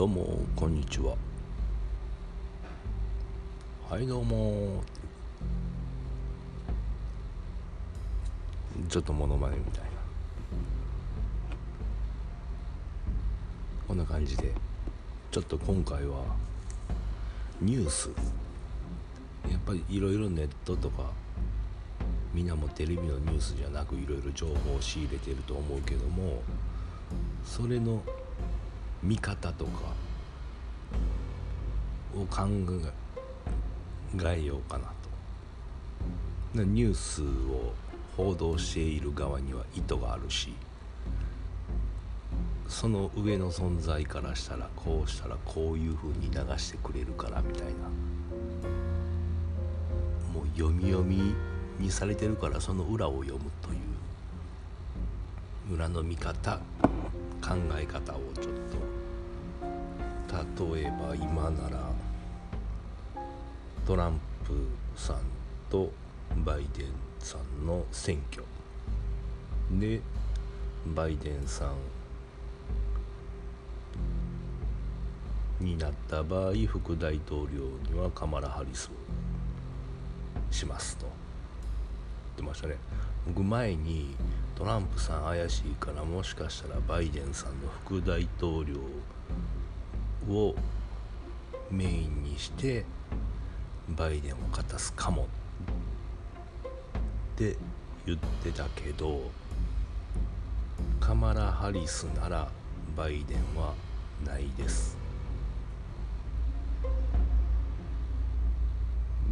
どうもこんにちは。はいどうも。ちょっとモノマネみたいな。こんな感じでちょっと今回はニュース。やっぱりいろいろネットとかみんなもテレビのニュースじゃなくいろいろ情報を仕入れてると思うけどもそれの見方とかを考えようかなと。ニュースを報道している側には意図があるしその上の存在からしたらこうしたらこういうふうに流してくれるからみたいなもう読み読みにされてるからその裏を読むという裏の見方考え方をちょっと例えば今ならトランプさんとバイデンさんの選挙。でバイデンさんになった場合副大統領にはカマラ・ハリスをしますと。言ってましたね。僕前にトランプさん怪しいからもしかしたらバイデンさんの副大統領をメインにしてバイデンを勝たすかも。って言ってたけどカマラ・ハリスならバイデンはないです。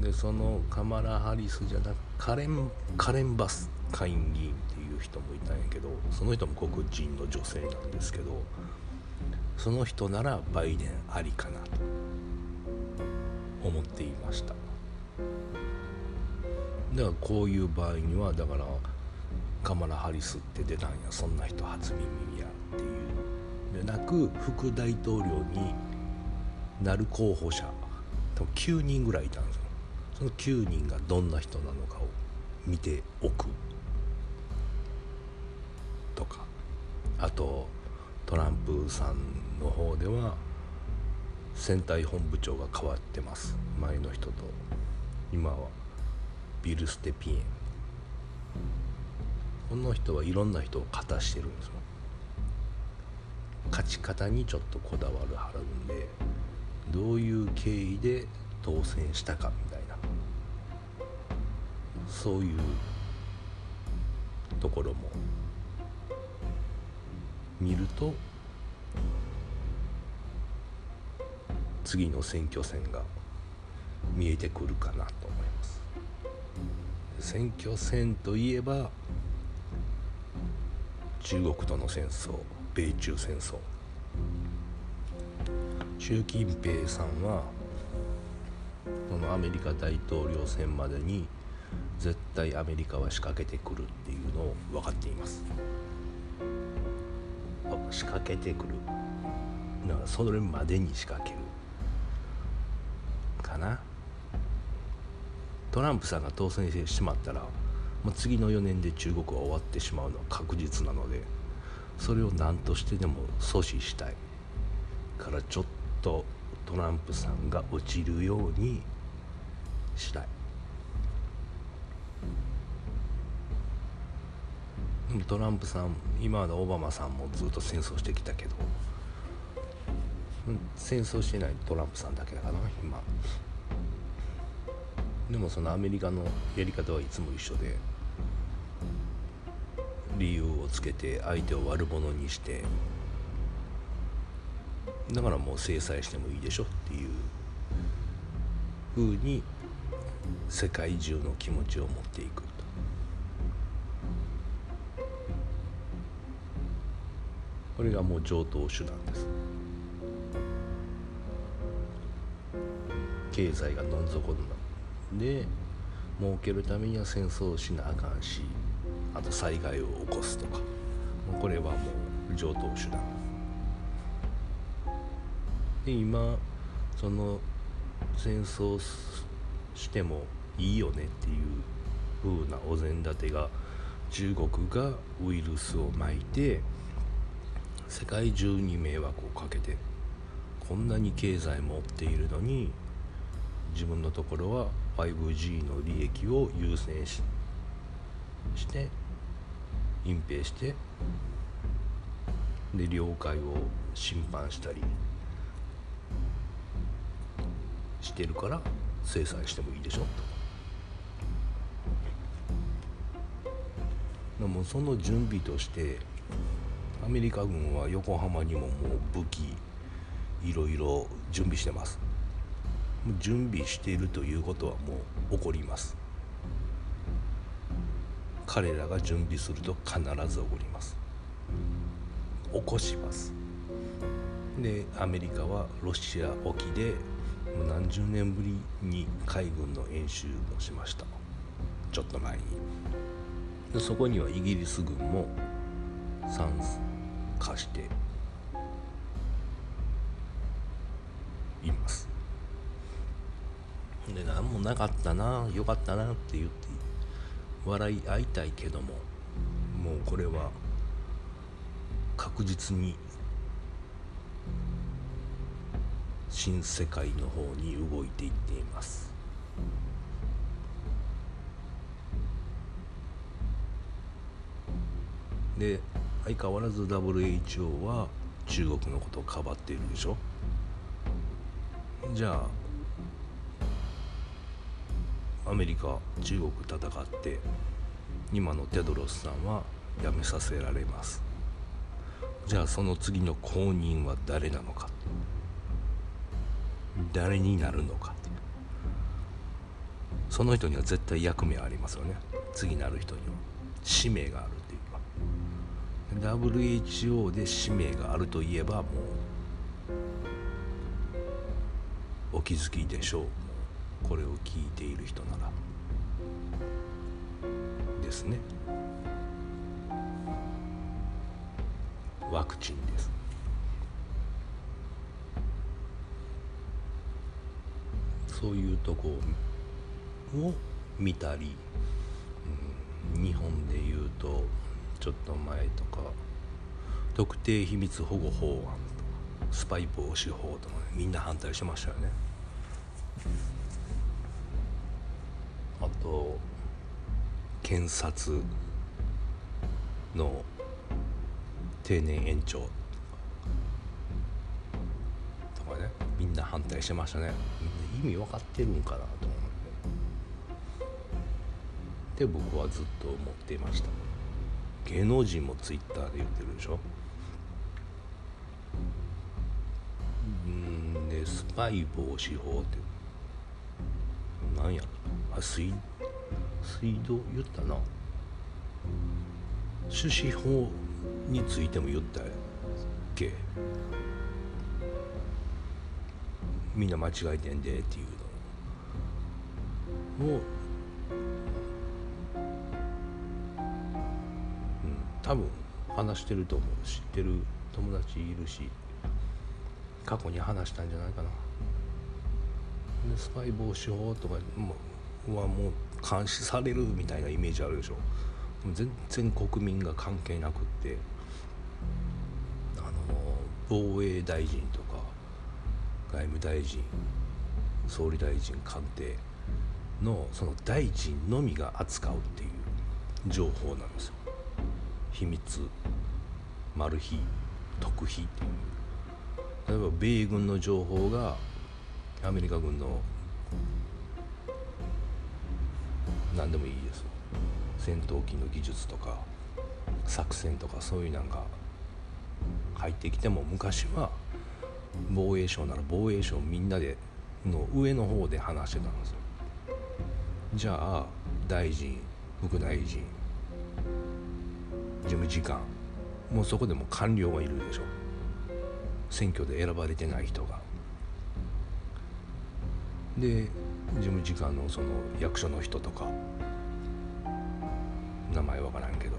でそのカマラ・ハリスじゃなくカレンカレンバス下院議員っていう人もいたんやけどその人も黒人の女性なんですけどその人ならバイデンありかなと思っていました。だからこういう場合にはだからカマラ・ハリスって出たんや。そんな人初耳やっていう。でなく副大統領になる候補者多分9人ぐらいいたんですよ。その9人がどんな人なのかを見ておくとか。あとトランプさんの方では選対本部長が変わってます。前の人と今はビル・ステピエン。この人はいろんな人を勝たしてるんですよ。勝ち方にちょっとこだわるはるんでどういう経緯で当選したかみたいな。そういうところも見ると次の選挙戦が見えてくるかなと思います。選挙戦といえば中国との戦争米中戦争。習近平さんはこのアメリカ大統領選までに絶対アメリカは仕掛けてくるっていうのを分かっています。仕掛けてくる。だからそれまでに仕掛ける。な。トランプさんが当選してしまったらもう次の4年で中国は終わってしまうのは確実なのでそれを何としてでも阻止したい。からちょっとトランプさんが落ちるようにしたい。でもトランプさん今までオバマさんもずっと戦争してきたけど戦争してないトランプさんだけだからな今。でもそのアメリカのやり方はいつも一緒で理由をつけて相手を悪者にしてだからもう制裁してもいいでしょっていうふうに世界中の気持ちを持っていくと。これがもう常套手段です。経済がどん底になで儲けるためには戦争しなあかんしあと災害を起こすとか。これはもう常套手段。で今その戦争してもいいよねっていう風なお膳立てが中国がウイルスをまいて世界中に迷惑をかけてこんなに経済持っているのに自分のところは 5G の利益を優先しして隠蔽してで領海を侵犯したりしてるから制裁してもいいでしょ。ともその準備としてアメリカ軍は横浜にももう武器いろいろ準備してます。準備しているということはもう起こります。彼らが準備すると必ず起こります。起こします。でアメリカはロシア沖でもう何十年ぶりに海軍の演習もしました。ちょっと前に。でそこにはイギリス軍も参加しています。で何もなかったなよかったなって言って笑い合いたいけどももうこれは確実に新世界の方に動いていっています。で相変わらず WHO は中国のことをかばっているでしょ？じゃあアメリカ中国戦って今のテドロスさんは辞めさせられます。じゃあその次の後任は誰なのか。誰になるのか。その人には絶対役目ありますよね。次なる人には。使命があるっていうか。WHO で使命があるといえばもうお気づきでしょう。これを聞いている人なら。ですね。ワクチンです。そういうとこを見たり、うん、日本でいうとちょっと前とか特定秘密保護法案とかスパイ防止法とか、ね、みんな反対しましたよね。と検察の定年延長とかねみんな反対してましたね。意味分かってるんかなと思ってで僕はずっと思っていました。芸能人もツイッターで言ってるでしょ。うんでスパイ防止法って何やろ。あ水水道言ったな。種子法についても言ったっけ？みんな間違えてんでっていうのを、うん、多分話してると思う。知ってる友達いるし過去に話したんじゃないかな。でスパイ防止法とかはもう監視されるみたいなイメージあるでしょ。全然国民が関係なくって。あの防衛大臣とか外務大臣総理大臣官邸のその大臣のみが扱うっていう情報なんですよ。秘密マル秘特秘っていう。例えば米軍の情報がアメリカ軍の何でもいいです。戦闘機の技術とか作戦とかそういうなんか入ってきても昔は防衛省なら防衛省みんなでの上の方で話してたんですよ。じゃあ大臣副大臣事務次官もうそこでも官僚がいるでしょ。選挙で選ばれてない人が。で事務次官のその役所の人とか名前わからんけど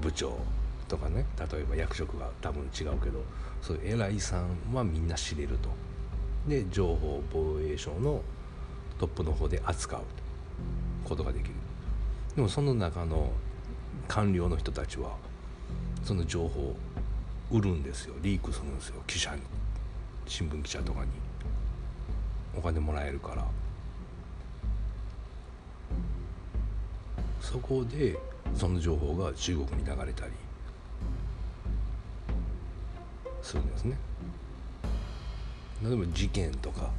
部長とかね例えば役職が多分違うけどそういう偉いさんはみんな知れると。で情報防衛省のトップの方で扱うことができる。でもその中の官僚の人たちはその情報を売るんですよ。リークするんですよ。記者に。新聞記者とかに。お金もらえるから。そこでその情報が中国に流れたりするんですね。例えば事件とか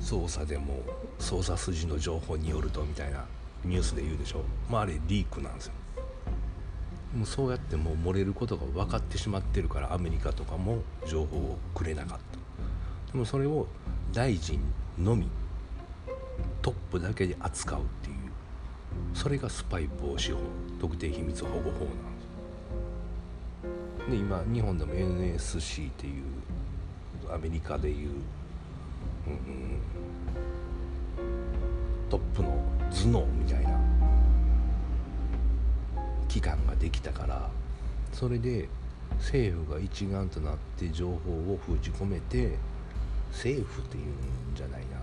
捜査でも捜査筋の情報によるとみたいなニュースで言うでしょ。まああれリークなんですよ。もうそうやってもう漏れることが分かってしまってるからアメリカとかも情報をくれなかった。でもそれを大臣のみトップだけで扱うっていう。それがスパイ防止法特定秘密保護法なんです。で今日本でも NSC っていうアメリカでいう、うん、トップの頭脳みたいな機関ができたからそれで政府が一丸となって情報を封じ込めて政府っていうんじゃないな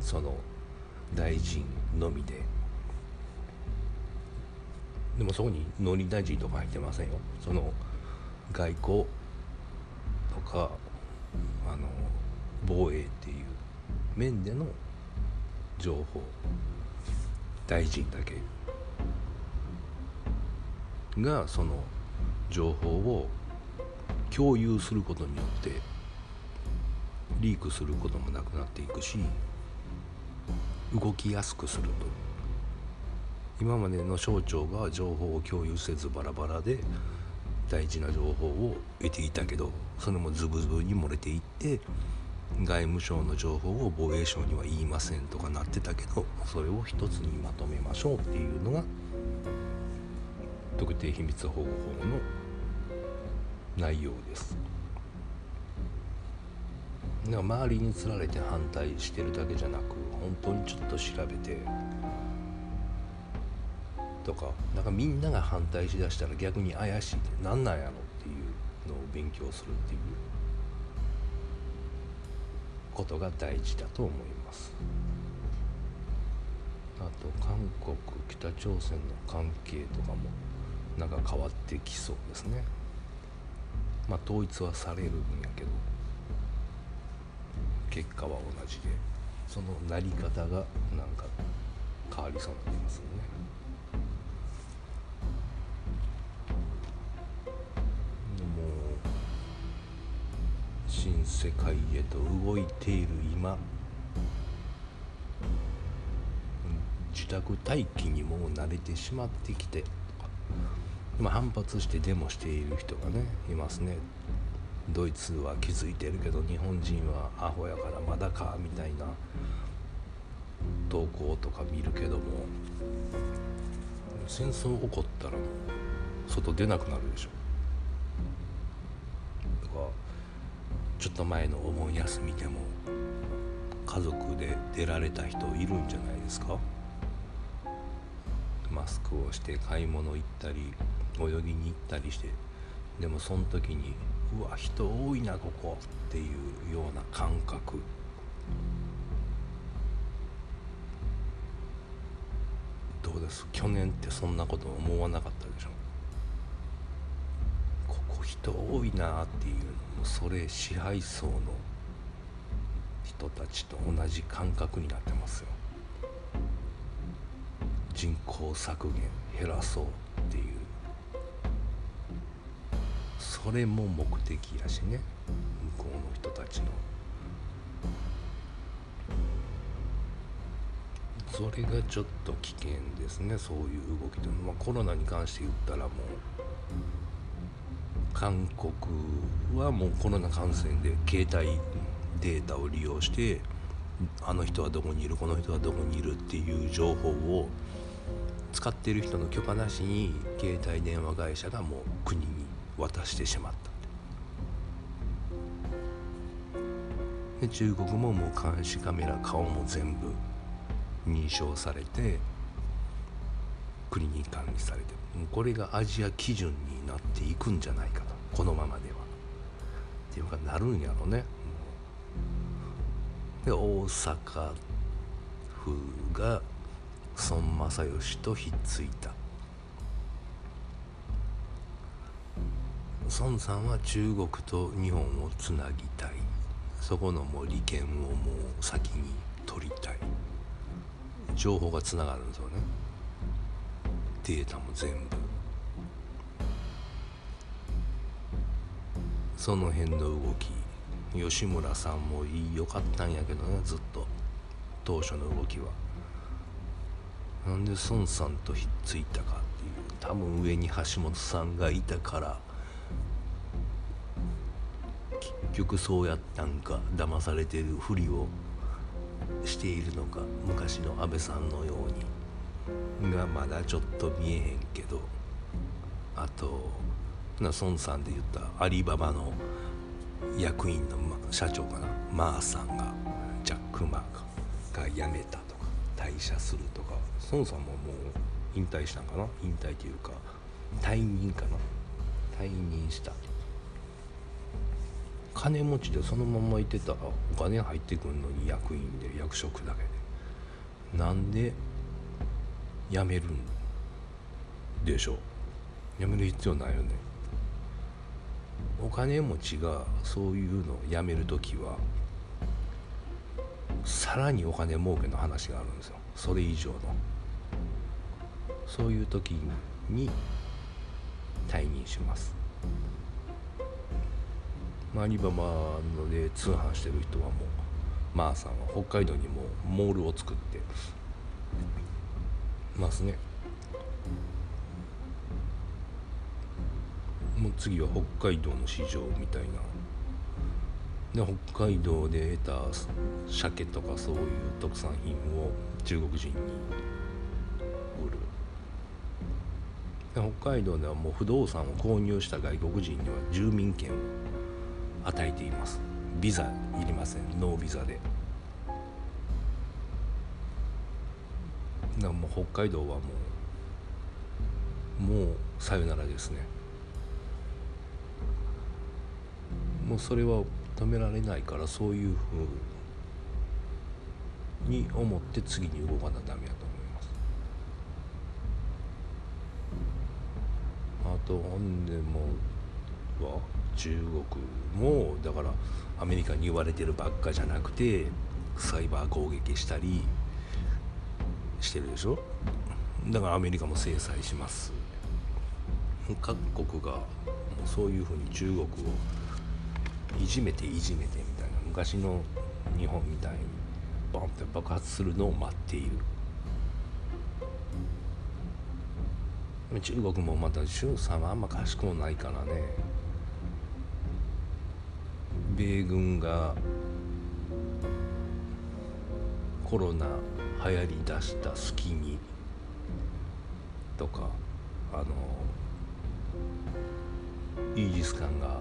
その大臣のみででもそこに農林大臣とか入ってませんよ。その外交とかあの防衛っていう面での情報大臣だけがその情報を共有することによってリークすることもなくなっていくし動きやすくすると。今までの省庁が情報を共有せずバラバラで大事な情報を得ていたけどそれもズブズブに漏れていって外務省の情報を防衛省には言いませんとかなってたけどそれを一つにまとめましょうっていうのが特定秘密保護法の内容です。周りにつられて反対してるだけじゃなく本当にちょっと調べてとかなんかみんなが反対しだしたら逆に怪しいって何なんやろっていうのを勉強するっていう。ことが大事だと思います。あと韓国北朝鮮の関係とかもなんか変わってきそうですね。まあ統一はされるんやけど結果は同じでそのなり方がなんか変わりそうな気がするね。世界へと動いている今。自宅待機にも慣れてしまってきて。今反発してデモしている人がねいますね。ドイツは気づいてるけど日本人はアホやからまだかみたいな。投稿とか見るけども。戦争起こったら外出なくなるでしょ。とかちょっと前のお盆休みでも家族で出られた人いるんじゃないですか？マスクをして買い物行ったり泳ぎに行ったりして。でもその時にうわ人多いなここ。っていうような感覚。どうです？去年ってそんなこと思わなかったでしょ？ここ人多いなっていうのもそれ支配層の人たちと同じ感覚になってますよ。人口削減減らそうっていう。それも目的やしね。向こうの人たちの。それがちょっと危険ですね。そういう動きというの。はまあ、コロナに関して言ったらもう韓国はもうコロナ感染で携帯データを利用してあの人はどこにいるこの人はどこにいるっていう情報を使っている人の許可なしに携帯電話会社がもう国に渡してしまった。で中国ももう監視カメラ顔も全部認証されて国に管理されてもうこれがアジア基準になっていくんじゃないかと。このままでは。っていうかなるんやろね。で大阪府が孫正義とひっついた。孫さんは中国と日本をつなぎたい。そこのもう利権をもう先に取りたい。情報がつながるんですよね。データも全部その辺の動き吉村さんもいいよかったんやけどねずっと。当初の動きは。なんで孫さんとひっついたかっていう多分上に橋本さんがいたから結局そうやったんか騙されてるふりをしているのか昔の安倍さんのように。がまだちょっと見えへんけどあとな孫さんで言ったアリババの役員の、ま、社長かな？マーさんがジャック・マーが辞めたとか退社するとか孫さんももう引退したんかな？引退というか退任かな？退任した。金持ちでそのままいてた。らお金入ってくるのに役員で役職だけで。なんで辞めるんでしょ？う辞める必要ないよね。お金持ちがそういうのを辞める時はさらにお金儲けの話があるんですよ。それ以上の。そういう時に退任します。アリババので通販してる人はもうマーさんは北海道にもモールを作ってますね。もう次は北海道の市場みたいな。で北海道で得た鮭とかそういう特産品を中国人に売る。で北海道ではもう不動産を購入した外国人には住民権を与えています。ビザいりません。ノービザで。だからもう北海道はもうもうさよならですね。もうそれは止められないからそういうふうに思って次に動かなダメやと思います。あとほんでもは中国もだからアメリカに言われてるばっかじゃなくてサイバー攻撃したりしてるでしょ？だからアメリカも制裁します。各国がそういうふうに中国をいじめていじめてみたいな昔の日本みたいにボンって爆発するのを待っている。中国もまた習さんはあんま賢くないからね。米軍がコロナ流行りだした隙にとかあのイージス艦が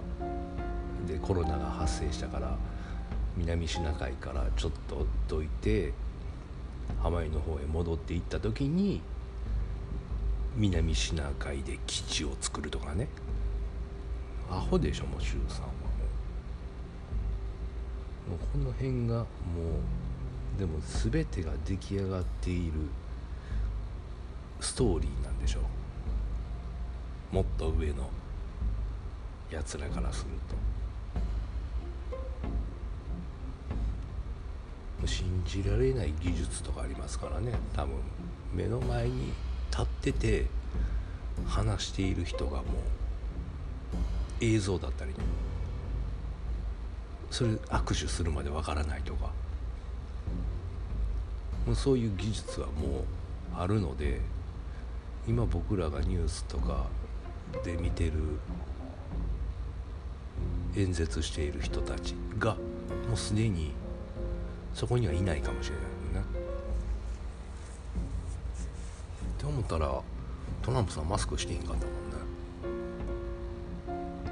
でコロナが発生したから南シナ海からちょっとどいてハワイの方へ戻っていった時に南シナ海で基地を作るとかね。アホでしょもう周さんはもうこの辺がもうでも全てが出来上がっているストーリーなんでしょう。もっと上のやつらからすると。信じられない技術とかありますからね。多分目の前に立ってて話している人がもう映像だったりそれ握手するまでわからないとか。もうそういう技術はもうあるので今僕らがニュースとかで見てる演説している人たちがもうすでにそこにはいないかもしれないよね。って思ったらトランプさんマスクしていいんかったもん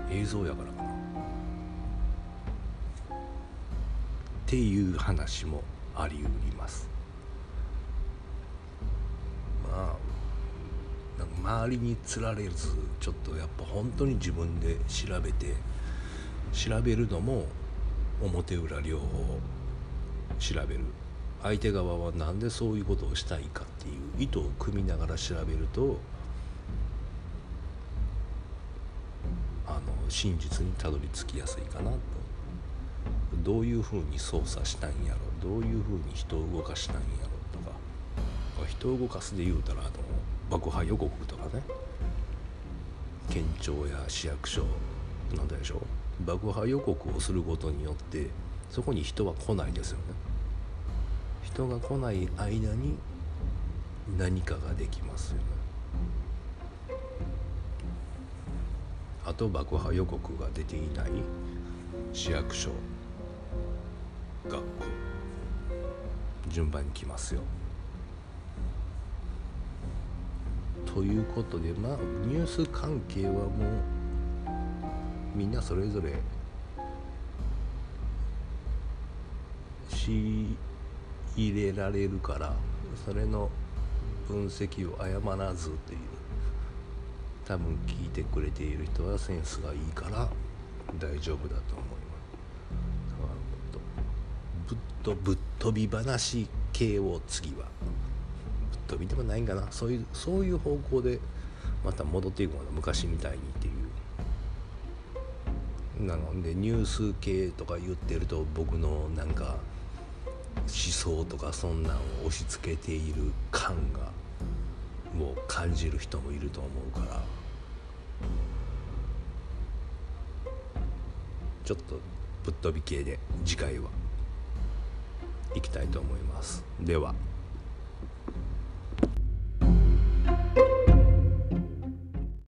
ね。映像やからかな。っていう話もありうりますまあなんか周りにつられずちょっとやっぱ本当に自分で調べて調べるのも表裏両方調べる。相手側は何でそういうことをしたいかっていう意図を組みながら調べるとあの真実にたどり着きやすいかなと。どういうふうに操作したんやろ？どういうふうに人を動かしたんやろ？とか。人を動かすで言うたらあの爆破予告とかね。県庁や市役所なんでしょ。う爆破予告をすることによってそこに人は来ないですよね。人が来ない間に何かができますよね。あと爆破予告が出ていない市役所学校。順番に来ますよ。ということでまあニュース関係はもうみんなそれぞれ仕入れられるからそれの分析を誤らずっていう多分聞いてくれている人はセンスがいいから大丈夫だと思います。ぶっとぶっ飛び話系を次は飛びでもないんかな。そういうそういう方向でまた戻っていくの昔みたいにっていう。なのでニュース系とか言ってると僕のなんか思想とかそんなんを押し付けている感がもう感じる人もいると思うから。ちょっとぶっ飛び系で次回は行きたいと思います。では。